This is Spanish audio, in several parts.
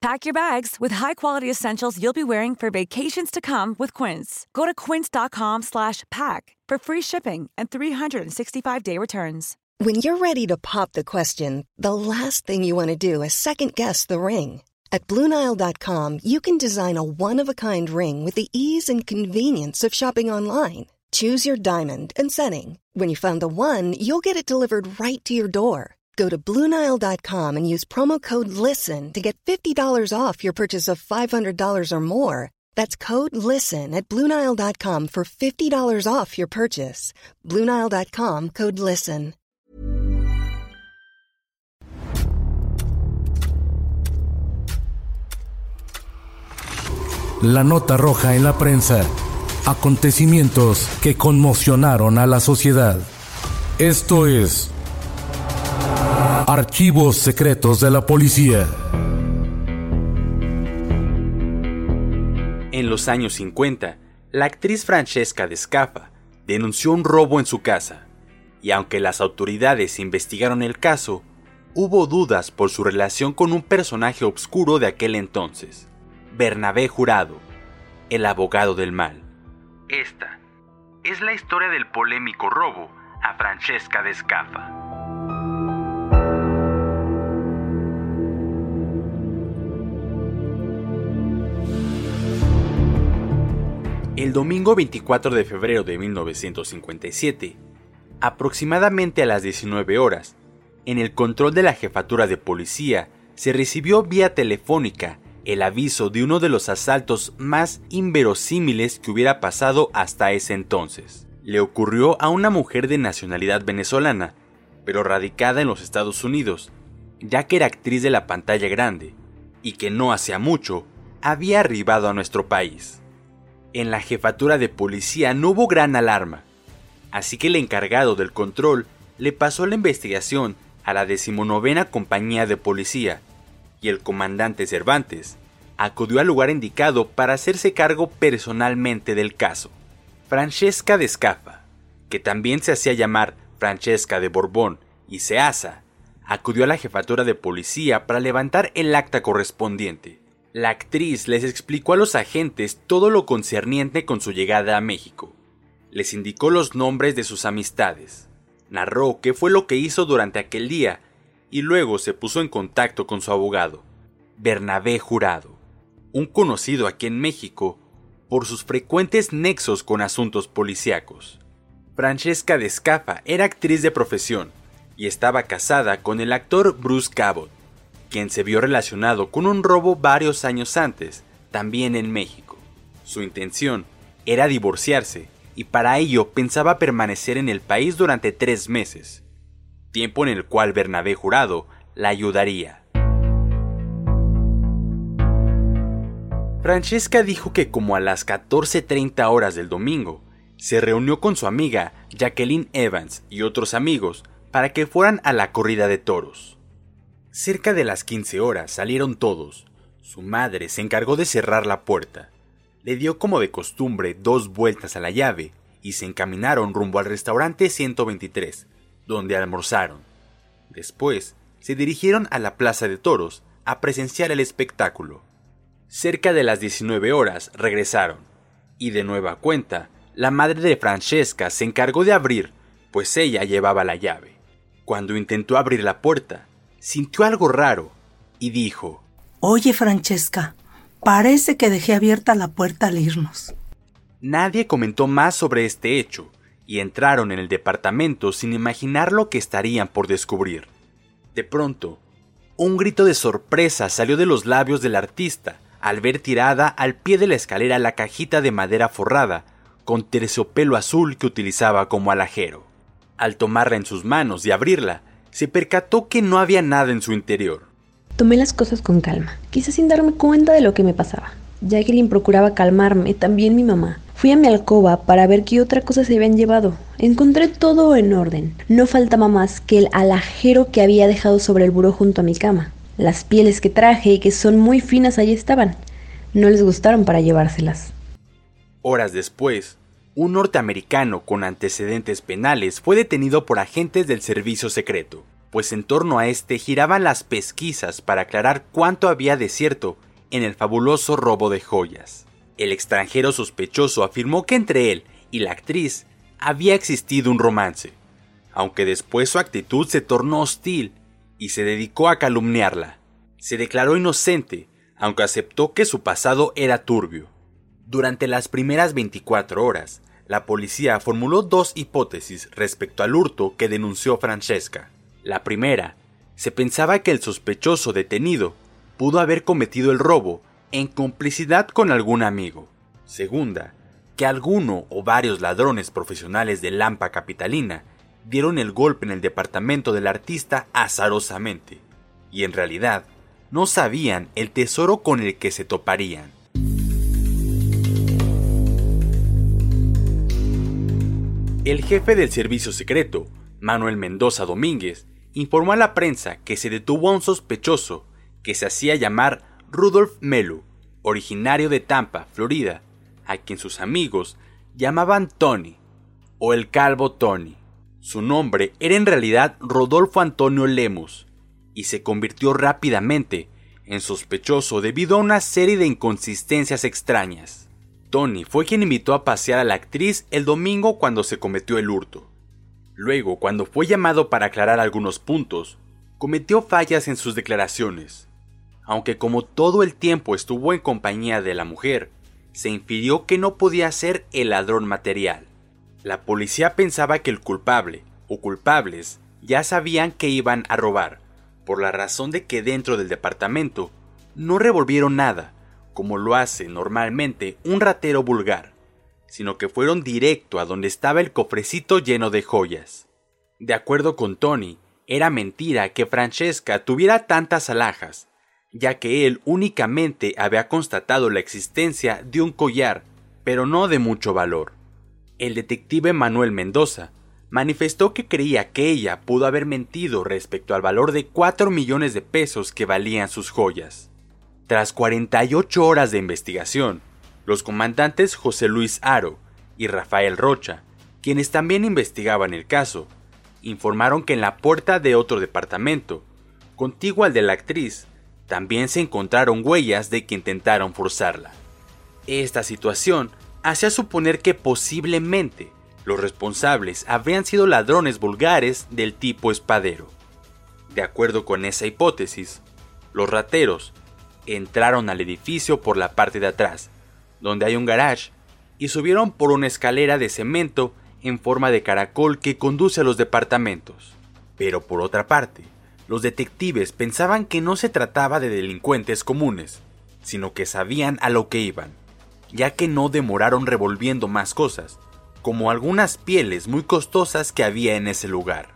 Pack your bags with high-quality essentials you'll be wearing for vacations to come with Quince. Go to quince.com slash pack for free shipping and 365-day returns. When you're ready to pop the question, the last thing you want to do is second guess the ring. At BlueNile.com, you can design a one-of-a-kind ring with the ease and convenience of shopping online. Choose your diamond and setting. When you find the one, you'll get it delivered right to your door. Go to Bluenile.com and use promo code LISTEN to get $50 off your purchase of $500 or more. That's code LISTEN at Bluenile.com for $50 off your purchase. Bluenile.com code LISTEN. La nota roja en la prensa. Acontecimientos que conmocionaron a la sociedad. Esto es Archivos secretos de la policía. En los años 50, la actriz Francesca de Scaffa denunció un robo en su casa, y aunque las autoridades investigaron el caso, hubo dudas por su relación con un personaje obscuro de aquel entonces, Bernabé Jurado, el abogado del mal. Esta es la historia del polémico robo a Francesca de Scaffa. El domingo 24 de febrero de 1957, aproximadamente a las 19 horas, en el control de la jefatura de policía, se recibió vía telefónica el aviso de uno de los asaltos más inverosímiles que hubiera pasado hasta ese entonces. Le ocurrió a una mujer de nacionalidad venezolana, pero radicada en los Estados Unidos, ya que era actriz de la pantalla grande, y que no hacía mucho había arribado a nuestro país. En la jefatura de policía no hubo gran alarma, así que el encargado del control le pasó la investigación a la decimonovena compañía de policía, y el comandante Cervantes acudió al lugar indicado para hacerse cargo personalmente del caso. Francesca de Escafa, que también se hacía llamar Francesca de Borbón y Seasa, acudió a la jefatura de policía para levantar el acta correspondiente. La actriz les explicó a los agentes todo lo concerniente con su llegada a México. Les indicó los nombres de sus amistades, narró qué fue lo que hizo durante aquel día y luego se puso en contacto con su abogado, Bernabé Jurado, un conocido aquí en México por sus frecuentes nexos con asuntos policíacos. Francesca de Escafa era actriz de profesión y estaba casada con el actor Bruce Cabot quien se vio relacionado con un robo varios años antes, también en México. Su intención era divorciarse y para ello pensaba permanecer en el país durante tres meses, tiempo en el cual Bernabé Jurado la ayudaría. Francesca dijo que como a las 14.30 horas del domingo, se reunió con su amiga Jacqueline Evans y otros amigos para que fueran a la corrida de toros. Cerca de las 15 horas salieron todos. Su madre se encargó de cerrar la puerta. Le dio como de costumbre dos vueltas a la llave y se encaminaron rumbo al restaurante 123, donde almorzaron. Después, se dirigieron a la Plaza de Toros a presenciar el espectáculo. Cerca de las 19 horas regresaron, y de nueva cuenta, la madre de Francesca se encargó de abrir, pues ella llevaba la llave. Cuando intentó abrir la puerta, sintió algo raro y dijo, Oye, Francesca, parece que dejé abierta la puerta al irnos. Nadie comentó más sobre este hecho, y entraron en el departamento sin imaginar lo que estarían por descubrir. De pronto, un grito de sorpresa salió de los labios del artista al ver tirada al pie de la escalera la cajita de madera forrada con terciopelo azul que utilizaba como alajero. Al tomarla en sus manos y abrirla, se percató que no había nada en su interior. Tomé las cosas con calma, quizás sin darme cuenta de lo que me pasaba. Jacqueline procuraba calmarme, también mi mamá. Fui a mi alcoba para ver qué otra cosa se habían llevado. Encontré todo en orden. No faltaba más que el alajero que había dejado sobre el buró junto a mi cama. Las pieles que traje y que son muy finas allí estaban. No les gustaron para llevárselas. Horas después, un norteamericano con antecedentes penales fue detenido por agentes del servicio secreto, pues en torno a este giraban las pesquisas para aclarar cuánto había de cierto en el fabuloso robo de joyas. El extranjero sospechoso afirmó que entre él y la actriz había existido un romance, aunque después su actitud se tornó hostil y se dedicó a calumniarla. Se declaró inocente, aunque aceptó que su pasado era turbio. Durante las primeras 24 horas, la policía formuló dos hipótesis respecto al hurto que denunció Francesca. La primera, se pensaba que el sospechoso detenido pudo haber cometido el robo en complicidad con algún amigo. Segunda, que alguno o varios ladrones profesionales de Lampa Capitalina dieron el golpe en el departamento del artista azarosamente, y en realidad no sabían el tesoro con el que se toparían. El jefe del servicio secreto, Manuel Mendoza Domínguez, informó a la prensa que se detuvo a un sospechoso que se hacía llamar Rudolf Melu, originario de Tampa, Florida, a quien sus amigos llamaban Tony o el calvo Tony. Su nombre era en realidad Rodolfo Antonio Lemus y se convirtió rápidamente en sospechoso debido a una serie de inconsistencias extrañas. Tony fue quien invitó a pasear a la actriz el domingo cuando se cometió el hurto. Luego, cuando fue llamado para aclarar algunos puntos, cometió fallas en sus declaraciones aunque como todo el tiempo estuvo en compañía de la mujer, se infirió que no podía ser el ladrón material. La policía pensaba que el culpable o culpables ya sabían que iban a robar, por la razón de que dentro del departamento no revolvieron nada, como lo hace normalmente un ratero vulgar, sino que fueron directo a donde estaba el cofrecito lleno de joyas. De acuerdo con Tony, era mentira que Francesca tuviera tantas alhajas, ya que él únicamente había constatado la existencia de un collar, pero no de mucho valor. El detective Manuel Mendoza manifestó que creía que ella pudo haber mentido respecto al valor de 4 millones de pesos que valían sus joyas. Tras 48 horas de investigación, los comandantes José Luis Aro y Rafael Rocha, quienes también investigaban el caso, informaron que en la puerta de otro departamento, contiguo al de la actriz, también se encontraron huellas de que intentaron forzarla. Esta situación hacía suponer que posiblemente los responsables habrían sido ladrones vulgares del tipo espadero. De acuerdo con esa hipótesis, los rateros entraron al edificio por la parte de atrás, donde hay un garage, y subieron por una escalera de cemento en forma de caracol que conduce a los departamentos. Pero por otra parte, los detectives pensaban que no se trataba de delincuentes comunes, sino que sabían a lo que iban, ya que no demoraron revolviendo más cosas, como algunas pieles muy costosas que había en ese lugar.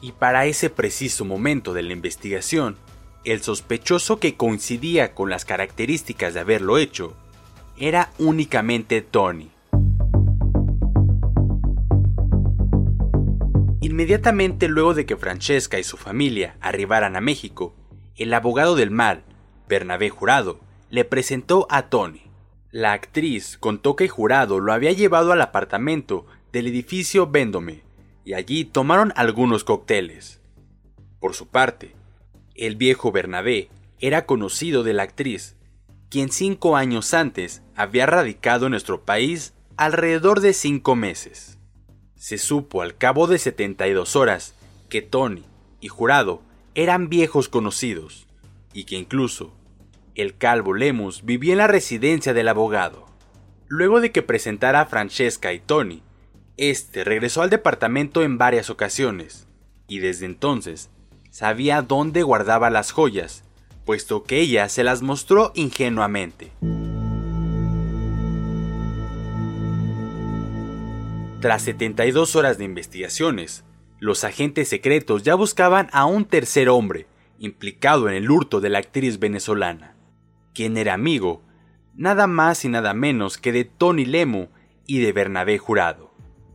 Y para ese preciso momento de la investigación, el sospechoso que coincidía con las características de haberlo hecho era únicamente Tony. Inmediatamente luego de que Francesca y su familia arribaran a México, el abogado del mal, Bernabé Jurado, le presentó a Tony. La actriz contó que Jurado lo había llevado al apartamento del edificio Véndome y allí tomaron algunos cócteles. Por su parte, el viejo Bernabé era conocido de la actriz, quien cinco años antes había radicado en nuestro país alrededor de cinco meses. Se supo al cabo de 72 horas que Tony y Jurado eran viejos conocidos y que incluso el calvo Lemus vivía en la residencia del abogado. Luego de que presentara a Francesca y Tony, este regresó al departamento en varias ocasiones y desde entonces sabía dónde guardaba las joyas, puesto que ella se las mostró ingenuamente. Tras 72 horas de investigaciones, los agentes secretos ya buscaban a un tercer hombre implicado en el hurto de la actriz venezolana, quien era amigo, nada más y nada menos que de Tony Lemu y de Bernabé Jurado.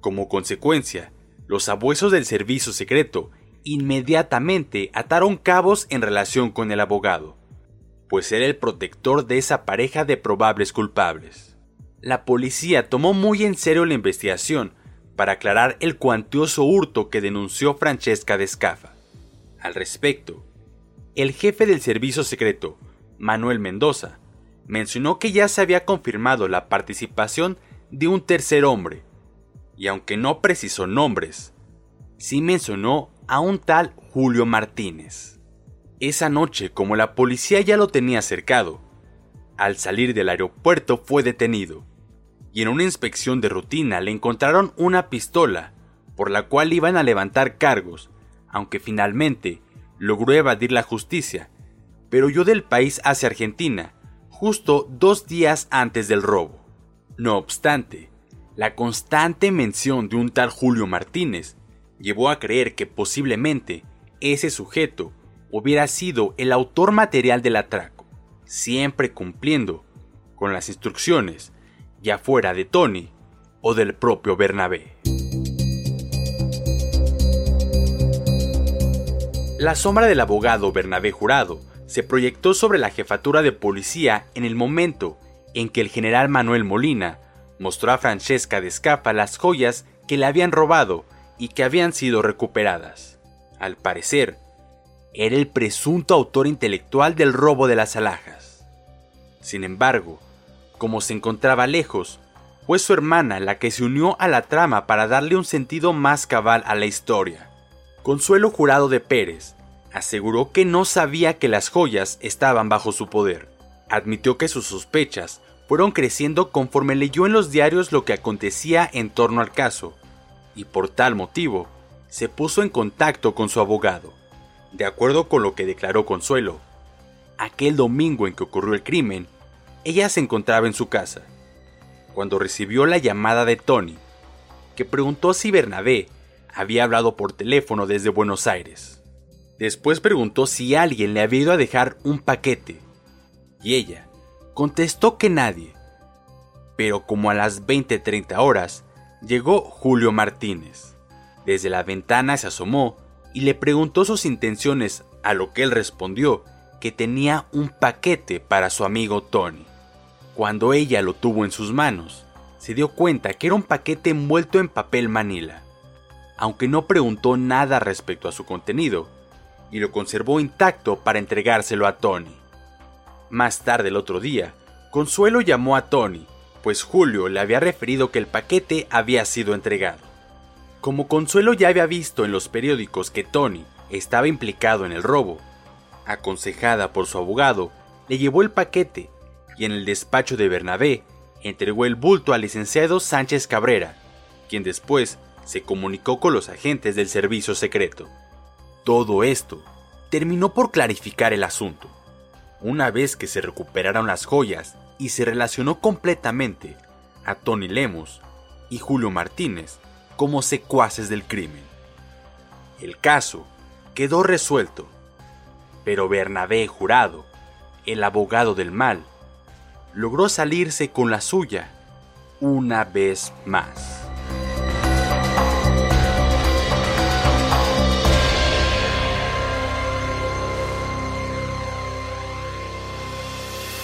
Como consecuencia, los abuesos del servicio secreto inmediatamente ataron cabos en relación con el abogado, pues era el protector de esa pareja de probables culpables. La policía tomó muy en serio la investigación para aclarar el cuantioso hurto que denunció Francesca de Escafa. Al respecto, el jefe del servicio secreto, Manuel Mendoza, mencionó que ya se había confirmado la participación de un tercer hombre, y aunque no precisó nombres, sí mencionó a un tal Julio Martínez. Esa noche, como la policía ya lo tenía cercado, al salir del aeropuerto fue detenido, y en una inspección de rutina le encontraron una pistola, por la cual iban a levantar cargos, aunque finalmente logró evadir la justicia, pero huyó del país hacia Argentina, justo dos días antes del robo. No obstante, la constante mención de un tal Julio Martínez llevó a creer que posiblemente ese sujeto hubiera sido el autor material del atraco, siempre cumpliendo con las instrucciones, ya fuera de Tony o del propio Bernabé. La sombra del abogado Bernabé Jurado se proyectó sobre la jefatura de policía en el momento en que el general Manuel Molina mostró a Francesca de Escapa las joyas que le habían robado y que habían sido recuperadas. Al parecer, era el presunto autor intelectual del robo de las alhajas. Sin embargo, como se encontraba lejos, fue su hermana la que se unió a la trama para darle un sentido más cabal a la historia. Consuelo Jurado de Pérez aseguró que no sabía que las joyas estaban bajo su poder. Admitió que sus sospechas fueron creciendo conforme leyó en los diarios lo que acontecía en torno al caso, y por tal motivo se puso en contacto con su abogado. De acuerdo con lo que declaró Consuelo, aquel domingo en que ocurrió el crimen, ella se encontraba en su casa, cuando recibió la llamada de Tony, que preguntó si Bernabé había hablado por teléfono desde Buenos Aires. Después preguntó si alguien le había ido a dejar un paquete, y ella contestó que nadie. Pero como a las 20:30 horas, llegó Julio Martínez. Desde la ventana se asomó y le preguntó sus intenciones, a lo que él respondió que tenía un paquete para su amigo Tony. Cuando ella lo tuvo en sus manos, se dio cuenta que era un paquete envuelto en papel manila aunque no preguntó nada respecto a su contenido, y lo conservó intacto para entregárselo a Tony. Más tarde el otro día, Consuelo llamó a Tony, pues Julio le había referido que el paquete había sido entregado. Como Consuelo ya había visto en los periódicos que Tony estaba implicado en el robo, aconsejada por su abogado, le llevó el paquete y en el despacho de Bernabé entregó el bulto al licenciado Sánchez Cabrera, quien después se comunicó con los agentes del servicio secreto. Todo esto terminó por clarificar el asunto. Una vez que se recuperaron las joyas y se relacionó completamente a Tony Lemus y Julio Martínez como secuaces del crimen. El caso quedó resuelto, pero Bernabé Jurado, el abogado del mal, logró salirse con la suya una vez más.